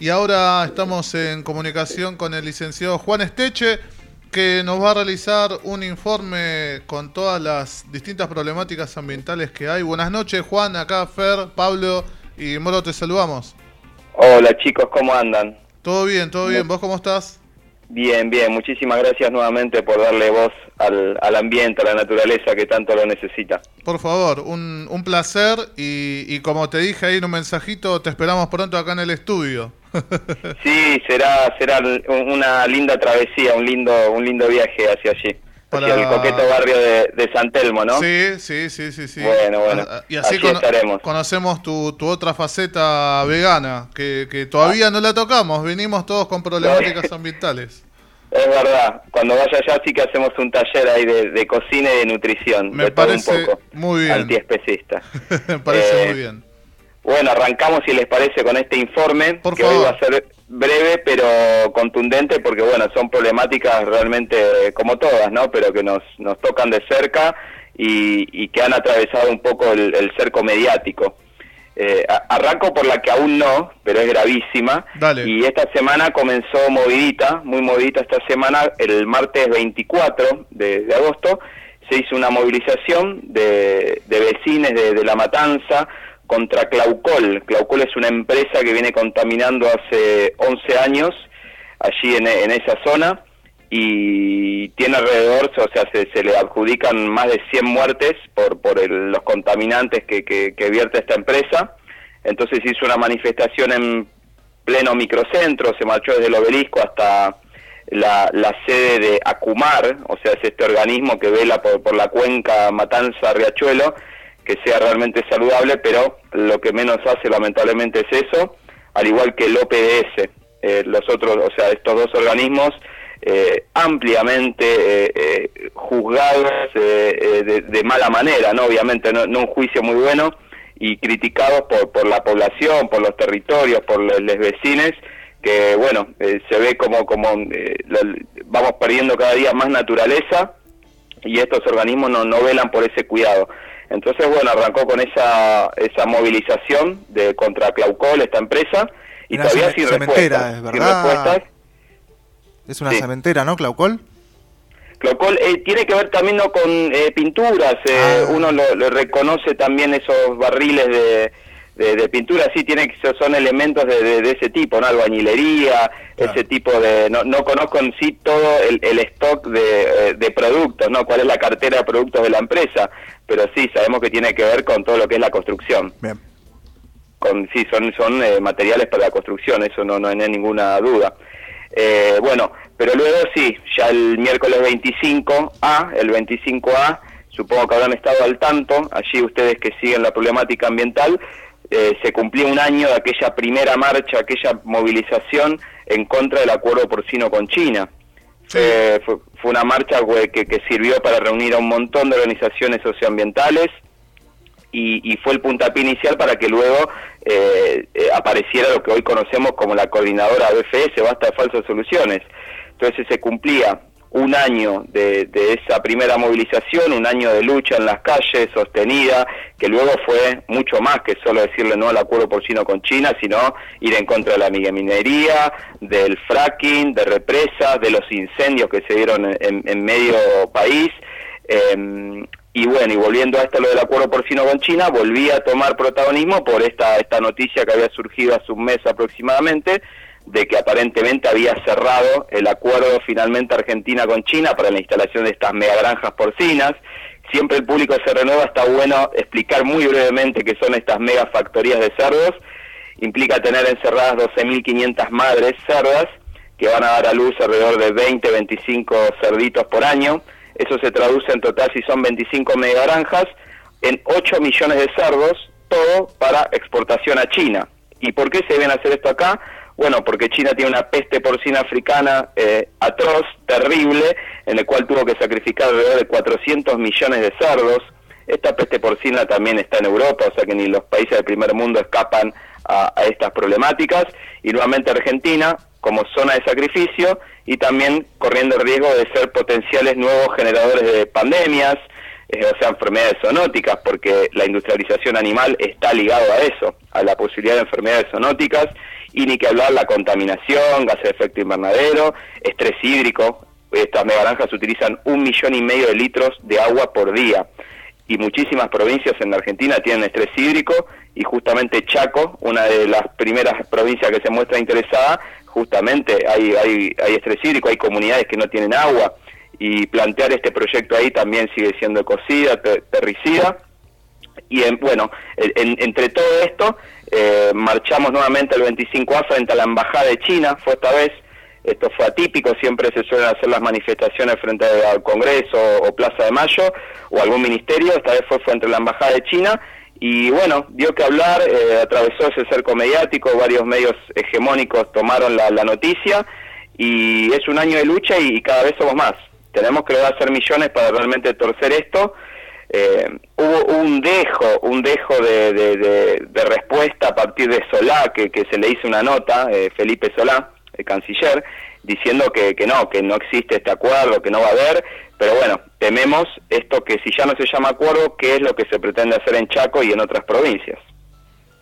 Y ahora estamos en comunicación con el licenciado Juan Esteche, que nos va a realizar un informe con todas las distintas problemáticas ambientales que hay. Buenas noches, Juan. Acá Fer, Pablo y Moro, te saludamos. Hola chicos, ¿cómo andan? Todo bien, todo bien. ¿Vos cómo estás? Bien, bien. Muchísimas gracias nuevamente por darle voz al, al ambiente, a la naturaleza que tanto lo necesita. Por favor, un, un placer y, y como te dije ahí en un mensajito, te esperamos pronto acá en el estudio. Sí, será será una linda travesía, un lindo un lindo viaje hacia allí. Para- Hacia el coqueto barrio de, de San Telmo, ¿no? Sí, sí, sí, sí, sí. Bueno, bueno. Ah, Y así cono- estaremos. conocemos tu, tu otra faceta vegana, que, que todavía no la tocamos. Venimos todos con problemáticas ambientales. Es verdad. Cuando vaya allá sí que hacemos un taller ahí de, de cocina y de nutrición. Me de todo parece un poco. muy bien. Antiespecista. Me parece Eh, muy bien. Bueno, arrancamos si les parece con este informe, Por que favor. hoy va a ser breve pero contundente porque bueno, son problemáticas realmente como todas, ¿no? Pero que nos, nos tocan de cerca y, y que han atravesado un poco el, el cerco mediático. Eh, arranco por la que aún no, pero es gravísima. Dale. Y esta semana comenzó movidita, muy movidita esta semana, el martes 24 de, de agosto, se hizo una movilización de, de vecinos de, de La Matanza contra Claucol. Claucol es una empresa que viene contaminando hace 11 años allí en, esa zona y tiene alrededor, o sea, se, le adjudican más de 100 muertes por, por el- los contaminantes que, que, que vierte esta empresa. Entonces hizo una manifestación en pleno microcentro, se marchó desde el obelisco hasta la, la sede de Acumar, o sea, es este organismo que vela por, por la cuenca Matanza-Riachuelo, que sea realmente saludable, pero lo que menos hace lamentablemente es eso, al igual que el OPDS. Eh, los otros, o sea, estos dos organismos eh, ampliamente eh, eh, juzgados eh, eh, de, de mala manera, no obviamente no, un juicio muy bueno y criticados por, por la población, por los territorios, por los, vecinos, que bueno, se ve como, como vamos perdiendo cada día más naturaleza y estos organismos no, no velan por ese cuidado. Entonces, bueno, arrancó con esa, esa movilización de contra Claucol, esta empresa, y Una todavía sin respuestas. es sin verdad. respuestas. Es una Sí. cementera, ¿no, Claucol? Claucol eh, tiene que ver también ¿no? con eh, pinturas, eh, Ah. uno lo, lo reconoce también esos barriles de, de, de pintura, sí, tiene que son elementos de, de- de ese tipo, ¿no? Albañilería, Claro. ese tipo de... No, no conozco en sí todo el, el stock de, eh, de productos, ¿no? Cuál es la cartera de productos de la empresa, pero sí, sabemos que tiene que ver con todo lo que es la construcción. Bien. con sí son son eh, materiales para la construcción eso no no hay ninguna duda Eh, bueno pero luego sí ya el miércoles 25a el 25a supongo que habrán estado al tanto allí ustedes que siguen la problemática ambiental eh, se cumplió un año de aquella primera marcha aquella movilización en contra del acuerdo porcino con China Sí. Eh, fue, fue una marcha que, que sirvió para reunir a un montón de organizaciones socioambientales y, y fue el puntapié inicial para que luego eh, eh, apareciera lo que hoy conocemos como la coordinadora BFS, Basta de Falsas Soluciones. Entonces se cumplía un año de, de esa primera movilización, un año de lucha en las calles sostenida, que luego fue mucho más que solo decirle no al acuerdo porcino con China, sino ir en contra de la minería, del fracking, de represas, de los incendios que se dieron en, medio país. Eh, y bueno, y volviendo a esto lo del acuerdo porcino con China, volví a tomar protagonismo por esta, esta noticia que había surgido hace un mes aproximadamente, de que aparentemente había cerrado el acuerdo finalmente Argentina con China para la instalación de estas megagranjas porcinas. Siempre el público se renueva, está bueno explicar muy brevemente qué son estas megafactorías de cerdos. Implica tener encerradas 12.500 madres cerdas que van a dar a luz alrededor de 20, 25 cerditos por año. Eso se traduce en total, si son 25 megagranjas, en 8 millones de cerdos, todo para exportación a China. ¿Y por qué se deben hacer esto acá? Bueno, porque China tiene una peste porcina africana eh, atroz, terrible, en el cual tuvo que sacrificar alrededor de 400 millones de cerdos. Esta peste porcina también está en Europa, o sea que ni los países del primer mundo escapan a, a estas problemáticas. Y nuevamente Argentina, como zona de sacrificio y también corriendo el riesgo de ser potenciales nuevos generadores de pandemias, eh, o sea, enfermedades zoonóticas, porque la industrialización animal está ligado a eso, a la posibilidad de enfermedades zoonóticas, y ni que hablar la contaminación, gases de efecto invernadero, estrés hídrico. Estas megaranjas utilizan un millón y medio de litros de agua por día y muchísimas provincias en Argentina tienen estrés hídrico y justamente Chaco, una de las primeras provincias que se muestra interesada, justamente hay, hay, hay estrés hídrico, hay comunidades que no tienen agua y plantear este proyecto ahí también sigue siendo ecocida, terricida. Y en, bueno, entre todo esto, eh, marchamos nuevamente el 25A frente a la Embajada de China, fue esta vez, esto fue atípico, siempre se suelen hacer las manifestaciones frente al Congreso o Plaza de Mayo o algún ministerio, esta vez fue frente a la Embajada de China y bueno, dio que hablar, eh, atravesó ese cerco mediático, varios medios hegemónicos tomaron la, noticia y es un año de lucha y, cada vez somos más. Tenemos que hacer millones para realmente torcer esto. Eh, hubo un dejo, un dejo de, respuesta a partir de Solá, que, que se le hizo una nota, eh, Felipe Solá, el canciller, diciendo que, que no, que no existe este acuerdo, que no va a haber, pero bueno, tememos esto que si ya no se llama acuerdo, ¿qué es lo que se pretende hacer en Chaco y en otras provincias?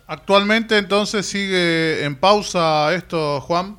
Actualmente entonces sigue en pausa esto, Juan.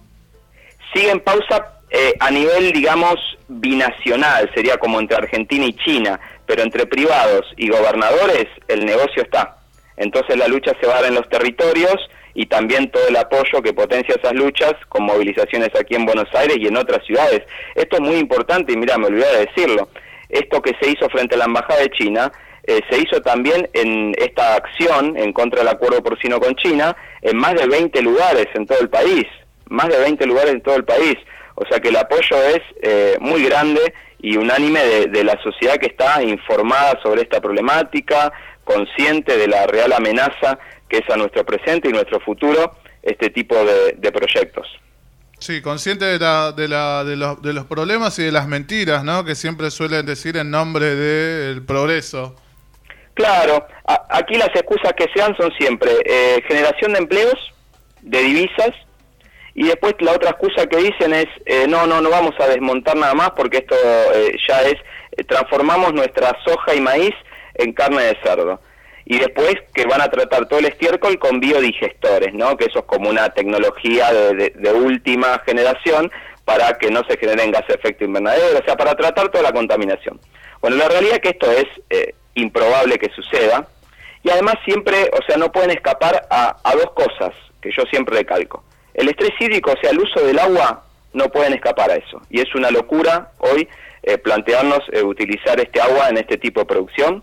Sigue en pausa eh, a nivel, digamos, binacional, sería como entre Argentina y China, pero entre privados y gobernadores el negocio está. Entonces la lucha se va a dar en los territorios y también todo el apoyo que potencia esas luchas con movilizaciones aquí en Buenos Aires y en otras ciudades. Esto es muy importante y mira, me olvidé de decirlo. Esto que se hizo frente a la Embajada de China eh, se hizo también en esta acción en contra del acuerdo porcino con China en más de 20 lugares en todo el país. Más de 20 lugares en todo el país. O sea que el apoyo es eh, muy grande y unánime de, de la sociedad que está informada sobre esta problemática, consciente de la real amenaza que es a nuestro presente y nuestro futuro este tipo de, proyectos. Sí, consciente de, la, de, la, de, los, de los problemas y de las mentiras, ¿no? Que siempre suelen decir en nombre del progreso. Claro, aquí las excusas que se dan son siempre eh, generación de empleos, de divisas, y después la otra excusa que dicen es, eh, no, no, no vamos a desmontar nada más porque esto eh, ya es, transformamos nuestra soja y maíz en carne de cerdo y después que van a tratar todo el estiércol con biodigestores, ¿no? que eso es como una tecnología de, última generación para que no se generen gases de efecto invernadero, o sea, para tratar toda la contaminación. Bueno, la realidad es que esto es eh, improbable que suceda y además siempre, o sea, no pueden escapar a, dos cosas que yo siempre recalco. El estrés hídrico, o sea, el uso del agua, no pueden escapar a eso. Y es una locura hoy eh, plantearnos eh, utilizar este agua en este tipo de producción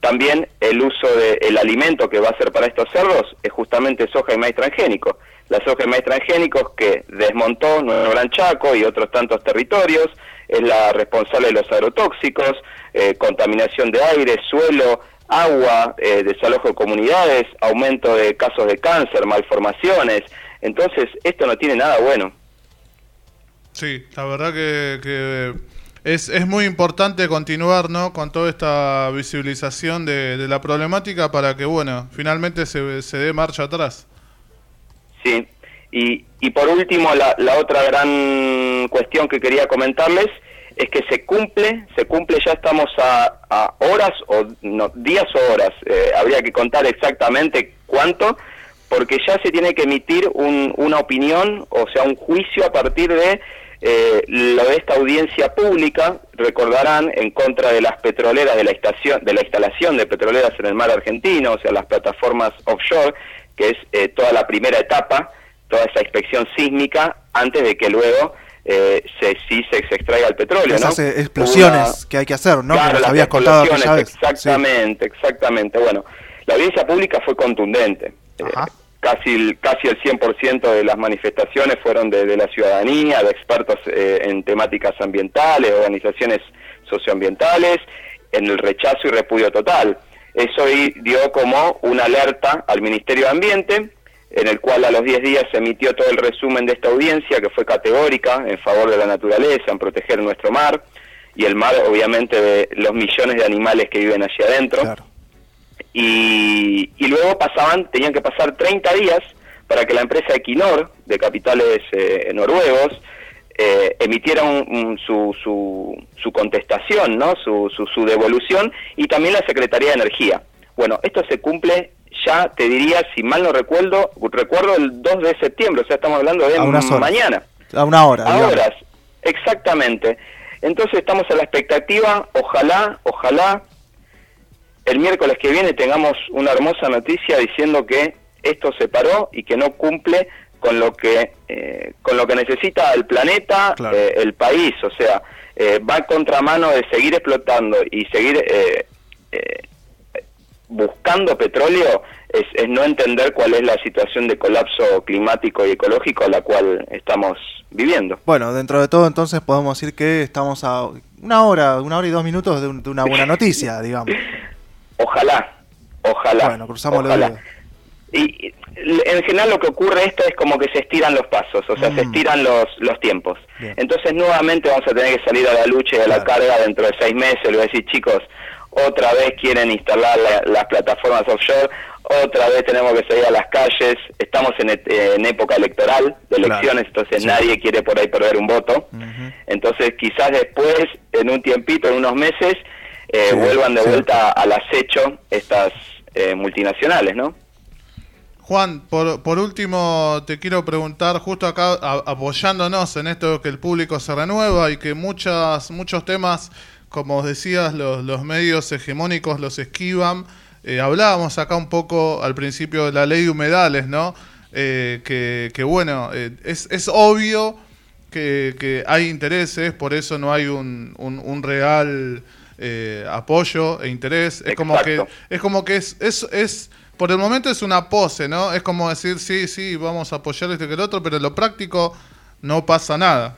también el uso del alimento que va a ser para estos cerdos es justamente soja y maíz transgénico. La soja y maíz transgénicos que desmontó Nuevo Gran Chaco y otros tantos territorios, es la responsable de los agrotóxicos, eh, contaminación de aire, suelo, agua, desalojo de comunidades, aumento de casos de cáncer, malformaciones. Entonces, esto no tiene nada bueno. Sí, la verdad que es, es muy importante continuar ¿no? con toda esta visibilización de, la problemática para que, bueno, finalmente se, se dé marcha atrás. Sí, y, y por último, la, la otra gran cuestión que quería comentarles es que se cumple, se cumple, ya estamos a, a horas o no, días o horas, eh, habría que contar exactamente cuánto, porque ya se tiene que emitir un, una opinión, o sea, un juicio a partir de eh, lo de esta audiencia pública, recordarán, en contra de las petroleras de la, estación, de la instalación de petroleras en el mar argentino, o sea, las plataformas offshore, que es eh, toda la primera etapa, toda esa inspección sísmica, antes de que luego eh, se, sí se, extraiga el petróleo. Esas explosiones que hay que hacer, ¿no? Claro, las habías contado Exactamente, exactamente. Bueno, la audiencia pública fue contundente. Ajá casi el, casi el 100% de las manifestaciones fueron de, la ciudadanía, de expertos eh, en temáticas ambientales, organizaciones socioambientales, en el rechazo y repudio total. Eso dio como una alerta al Ministerio de Ambiente, en el cual a los 10 días se emitió todo el resumen de esta audiencia, que fue categórica en favor de la naturaleza, en proteger nuestro mar, y el mar obviamente de los millones de animales que viven allí adentro. Y, luego pasaban, tenían que pasar 30 días para que la empresa Equinor, de capitales eh, noruegos, eh, emitieran un- su, su, su contestación, ¿no? Su, su, su devolución, y también la Secretaría de Energía. Bueno, esto se cumple ya, te diría, si mal no recuerdo, recuerdo el 2 de septiembre, o sea, estamos hablando de mañana. A una hora, A digamos. horas, exactamente. Entonces estamos a la expectativa, ojalá, ojalá el miércoles que viene tengamos una hermosa noticia diciendo que esto se paró y que no cumple con lo que eh, con lo que necesita el planeta, Claro. eh, el país, o sea, eh, va en contramano de seguir explotando y seguir buscando petróleo es, es no entender cuál es la situación de colapso climático y ecológico a la cual estamos viviendo. Bueno, dentro de todo entonces podemos decir que estamos a una hora, una hora y dos minutos de, un- de una buena noticia, digamos. Ojalá, ojalá. Bueno, cruzamos ojalá. Y en general lo que ocurre esto es como que se estiran los pasos, o sea, Mm. se estiran los, los tiempos. Bien. Entonces nuevamente vamos a tener que salir a la lucha y a la Claro. carga dentro de seis meses. Le voy a decir, chicos, otra vez quieren instalar la- las plataformas offshore, otra vez tenemos que salir a las calles, estamos en, en época electoral, de Claro. elecciones, entonces Sí. nadie quiere por ahí perder un voto. Entonces quizás después, en un tiempito, en unos meses, eh, Sí, vuelvan de sí. vuelta al acecho estas eh, multinacionales, ¿no? Juan, por, por último te quiero preguntar, justo acá a- apoyándonos en esto que el público se renueva y que muchas, muchos temas, como decías, los, los medios hegemónicos los esquivan. Eh, hablábamos acá un poco al principio de la ley de humedales, ¿no? Eh, que, que bueno, eh, es, es obvio que, que hay intereses, por eso no hay un, un, un real eh, apoyo e interés. Es como que es como que es, es, es por el momento es una pose, ¿no? Es como decir, sí, sí, vamos a apoyar este que el otro, pero en lo práctico no pasa nada.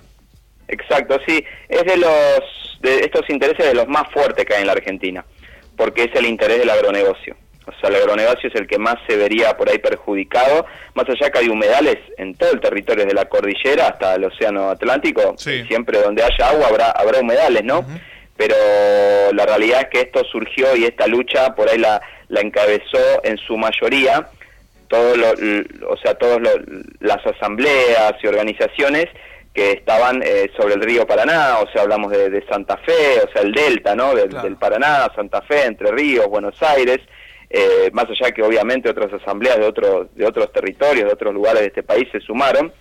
Exacto, sí, es de los de estos intereses de los más fuertes que hay en la Argentina, porque es el interés del agronegocio. O sea, el agronegocio es el que más se vería por ahí perjudicado, más allá que hay humedales en todo el territorio de la cordillera hasta el océano Atlántico, Sí. siempre donde haya agua habrá habrá humedales, ¿no? Pero la realidad es que esto surgió y esta lucha por ahí la, la encabezó en su mayoría todo lo, l- o sea, todas las asambleas y organizaciones que estaban eh, sobre el río Paraná, o sea, hablamos de, de Santa Fe, o sea, el delta, ¿no? Del, Claro. del Paraná, Santa Fe, Entre Ríos, Buenos Aires, eh, más allá que obviamente otras asambleas de otros de otros territorios, de otros lugares de este país se sumaron,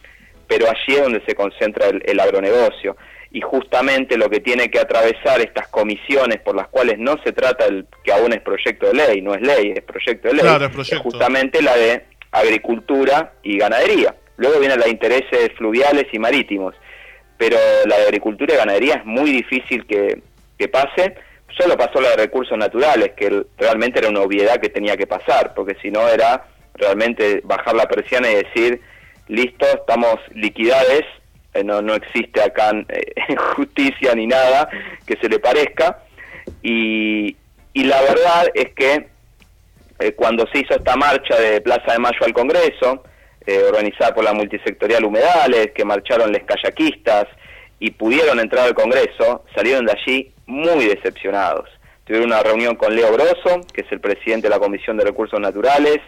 pero allí es donde se concentra el, el agronegocio. Y justamente lo que tiene que atravesar estas comisiones por las cuales no se trata el que aún es proyecto de ley, no es ley, es proyecto de ley, Claro, es proyecto. justamente la de agricultura y ganadería. Luego vienen los intereses fluviales y marítimos, pero la de agricultura y ganadería es muy difícil que, que pase. Solo pasó la de recursos naturales, que realmente era una obviedad que tenía que pasar, porque si no era realmente bajar la persiana y decir, listo, estamos liquidades, no, no existe acá eh, justicia ni nada que se le parezca. Y, y la verdad es que eh, cuando se hizo esta marcha de Plaza de Mayo al Congreso, eh, organizada por la multisectorial Humedales, que marcharon les kayakistas y pudieron entrar al Congreso, salieron de allí muy decepcionados. Tuvieron una reunión con Leo Grosso, que es el presidente de la Comisión de Recursos Naturales,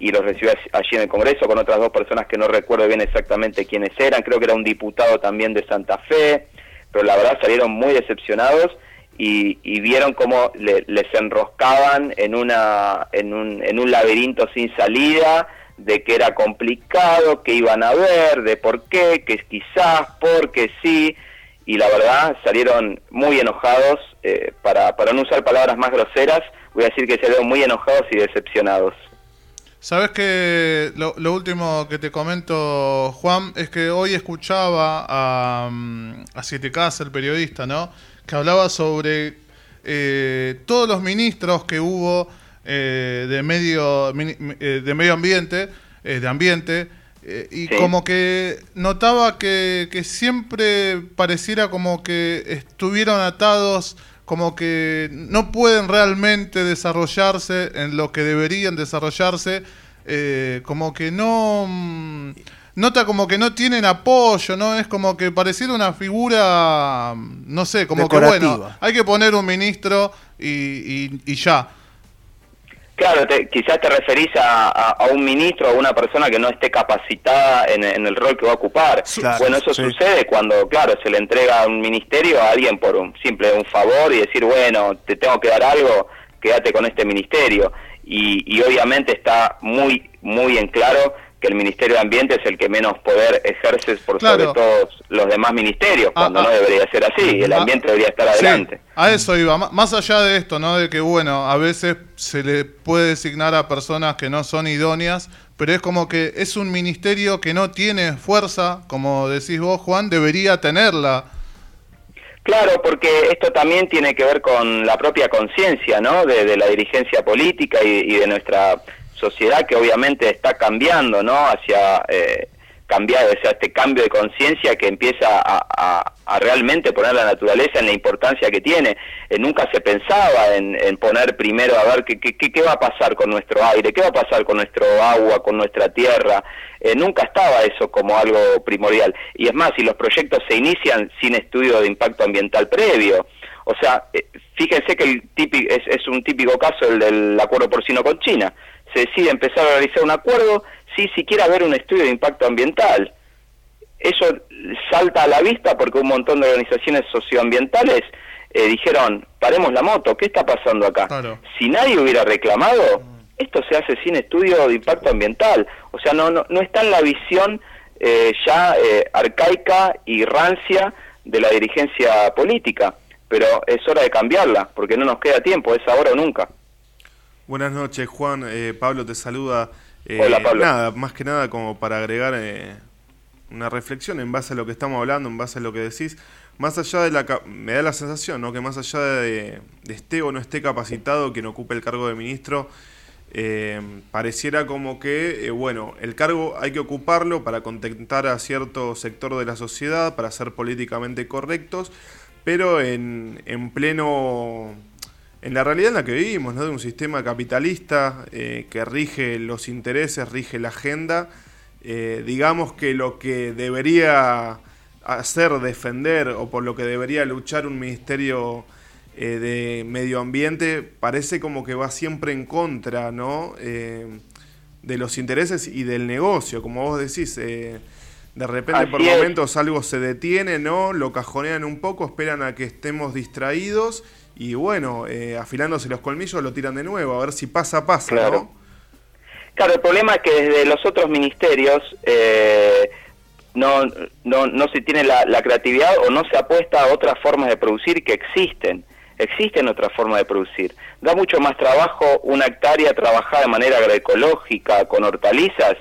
y los recibió allí en el Congreso con otras dos personas que no recuerdo bien exactamente quiénes eran, creo que era un diputado también de Santa Fe, pero la verdad salieron muy decepcionados y, y vieron cómo le- les enroscaban en, una, en, un, en un laberinto sin salida, de que era complicado, que iban a ver, de por qué, que quizás, porque sí, y la verdad salieron muy enojados, eh, para, para no usar palabras más groseras, voy a decir que salieron muy enojados y decepcionados. Sabes que lo, lo último que te comento, Juan, es que hoy escuchaba a, mm, a Siete Casas, el periodista, ¿no? Que hablaba sobre eh, todos los ministros que hubo eh, de medio eh, de medio ambiente, eh, de ambiente, eh, y Sí. como que notaba que, que siempre pareciera como que estuvieron atados como que no pueden realmente desarrollarse en lo que deberían desarrollarse, eh, como que no... mm, Nota como que no tienen apoyo, ¿no? Es como que pareciera una figura, mm, no sé, como que bueno, hay que poner un ministro y, y- y ya. Claro, quizás te referís a, un ministro a una persona que no esté capacitada en, el rol que va a ocupar. bueno, eso sucede cuando, claro, se le entrega un ministerio a alguien por un simple un favor y decir, bueno, te tengo que dar algo, quédate con este ministerio. Y, y obviamente está muy, muy en claro que el Ministerio de Ambiente es el que menos poder ejerce por sobre todos los demás ministerios, ah, cuando no ah. debería ser así, el ah. ambiente debería estar adelante. a eso iba, más allá de esto, ¿no? De que, bueno, a veces se le puede designar a personas que no son idóneas, pero es como que es un ministerio que no tiene fuerza, como decís vos, Juan, debería tenerla. Claro, porque esto también tiene que ver con la propia conciencia, ¿no? De, la dirigencia política y de nuestra sociedad que obviamente está cambiando, ¿no? Hacia eh, cambiar, o sea, este cambio de conciencia que empieza a, realmente poner la naturaleza en la importancia que tiene. Eh, nunca se pensaba en, poner primero a ver qué, qué, qué, va a pasar con nuestro aire, qué va a pasar con nuestro agua, con nuestra tierra. Eh, nunca estaba eso como algo primordial. Y es más, si los proyectos se inician sin estudio de impacto ambiental previo, o sea, eh, fíjense que el típico, es, es un típico caso el del acuerdo porcino con China se decide empezar a realizar un acuerdo sin siquiera haber un estudio de impacto ambiental. Eso salta a la vista porque un montón de organizaciones socioambientales eh, dijeron, paremos la moto, ¿qué está pasando acá? Si nadie hubiera reclamado, esto se hace sin estudio de impacto ambiental. O sea, no, no, no está en la visión eh, ya eh, arcaica y rancia de la dirigencia política. Pero es hora de cambiarla, porque no nos queda tiempo, es ahora o nunca. Buenas noches, Juan. Eh, Pablo te saluda. Eh, Hola, Pablo. Nada, más que nada como para agregar eh, una reflexión en base a lo que estamos hablando, en base a lo que decís. Más allá de la... Me da la sensación, ¿no? Que más allá de, de esté o no esté capacitado quien ocupe el cargo de ministro, pareciera como que, bueno, el cargo hay que ocuparlo para contentar a cierto sector de la sociedad, para ser políticamente correctos, pero en, en pleno en la realidad en la que vivimos, ¿no? de un sistema capitalista eh, que rige los intereses, rige la agenda, eh, digamos que lo que debería hacer, defender o por lo que debería luchar un ministerio eh, de medio ambiente parece como que va siempre en contra ¿no? de los intereses y del negocio, como vos decís. De repente por momentos algo se detiene, ¿no? Lo cajonean un poco, esperan a que estemos distraídos y bueno, eh, afilándose los colmillos lo tiran de nuevo, a ver si pasa, pasa, claro. ¿no? Claro, el problema es que desde los otros ministerios eh, no, no, no se tiene la, creatividad o no se apuesta a otras formas de producir que existen. Existen otras formas de producir. Da mucho más trabajo una hectárea trabajada de manera agroecológica, con hortalizas,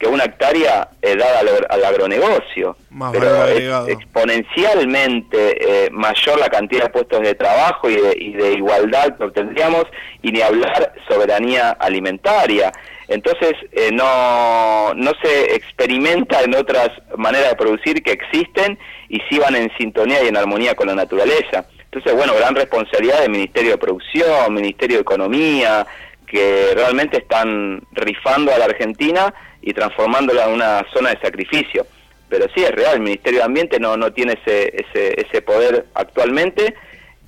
que una hectárea eh, dada al, agronegocio. pero es exponencialmente eh, mayor la cantidad de puestos de trabajo y de, igualdad que obtendríamos, y ni hablar soberanía alimentaria. Entonces eh, no, no se experimenta en otras maneras de producir que existen y sí van en sintonía y en armonía con la naturaleza. Entonces, bueno, gran responsabilidad del Ministerio de Producción, Ministerio de Economía, que realmente están rifando a la Argentina y transformándola en una zona de sacrificio. Pero sí es real, el Ministerio de Ambiente no, no tiene ese, ese, ese poder actualmente,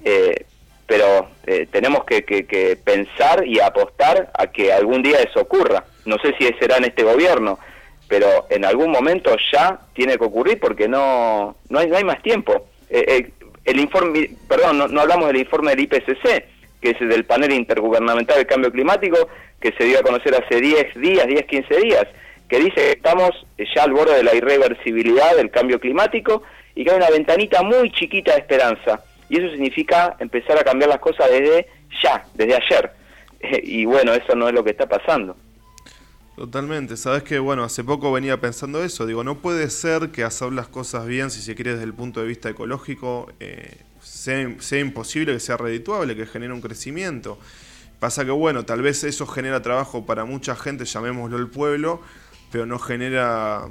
eh, pero eh, tenemos que, que, pensar y apostar a que algún día eso ocurra. No sé si será en este gobierno, pero en algún momento ya tiene que ocurrir porque no, no, hay, no hay más tiempo. Eh, el informe, perdón, no, no hablamos del informe del IPCC, que es del panel intergubernamental del cambio climático, que se dio a conocer hace 10 días, 10, 15 días, que dice que estamos ya al borde de la irreversibilidad del cambio climático y que hay una ventanita muy chiquita de esperanza. Y eso significa empezar a cambiar las cosas desde ya, desde ayer. y bueno, eso no es lo que está pasando. Totalmente, sabes que bueno, hace poco venía pensando eso, digo, no puede ser que hacer las cosas bien, si se quiere desde el punto de vista ecológico, eh, sea, imposible que sea redituable, que genere un crecimiento. Pasa que, bueno, tal vez eso genera trabajo para mucha gente, llamémoslo el pueblo, pero no genera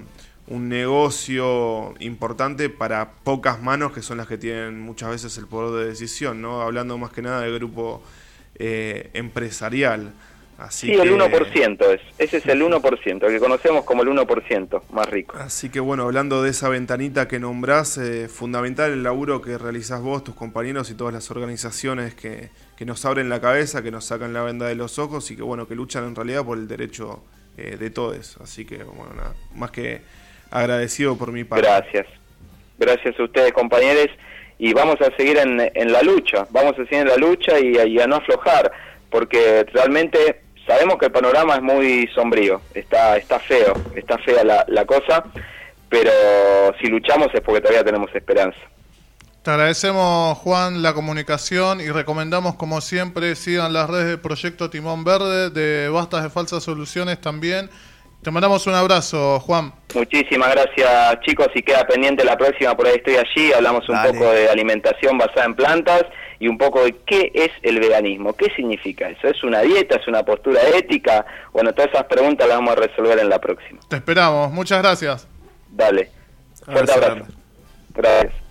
un negocio importante para pocas manos que son las que tienen muchas veces el poder de decisión, ¿no? Hablando más que nada del grupo eh, empresarial. Así sí, que, el 1% es. Ese es el 1%, el que conocemos como el 1% más rico. Así que bueno, hablando de esa ventanita que nombrás, eh, fundamental el laburo que realizás vos, tus compañeros y todas las organizaciones que, que nos abren la cabeza, que nos sacan la venda de los ojos y que bueno, que luchan en realidad por el derecho eh, de todos. Así que bueno, nada, más que agradecido por mi parte. Gracias. Gracias a ustedes, compañeros. Y vamos a seguir en, en la lucha. Vamos a seguir en la lucha y, y a no aflojar. Porque realmente sabemos que el panorama es muy sombrío. Está, está feo. Está fea la, la cosa. Pero si luchamos es porque todavía tenemos esperanza. Te agradecemos, Juan, la comunicación y recomendamos, como siempre, sigan las redes de Proyecto Timón Verde, de Bastas de Falsas Soluciones también. Te mandamos un abrazo, Juan. Muchísimas gracias, chicos. Y queda pendiente la próxima, por ahí estoy allí. Hablamos un Dale. poco de alimentación basada en plantas y un poco de qué es el veganismo. ¿Qué significa eso? ¿Es una dieta? ¿Es una postura ética? Bueno, todas esas preguntas las vamos a resolver en la próxima. Te esperamos. Muchas gracias. Dale. Fuerte Abrazo grande. Gracias.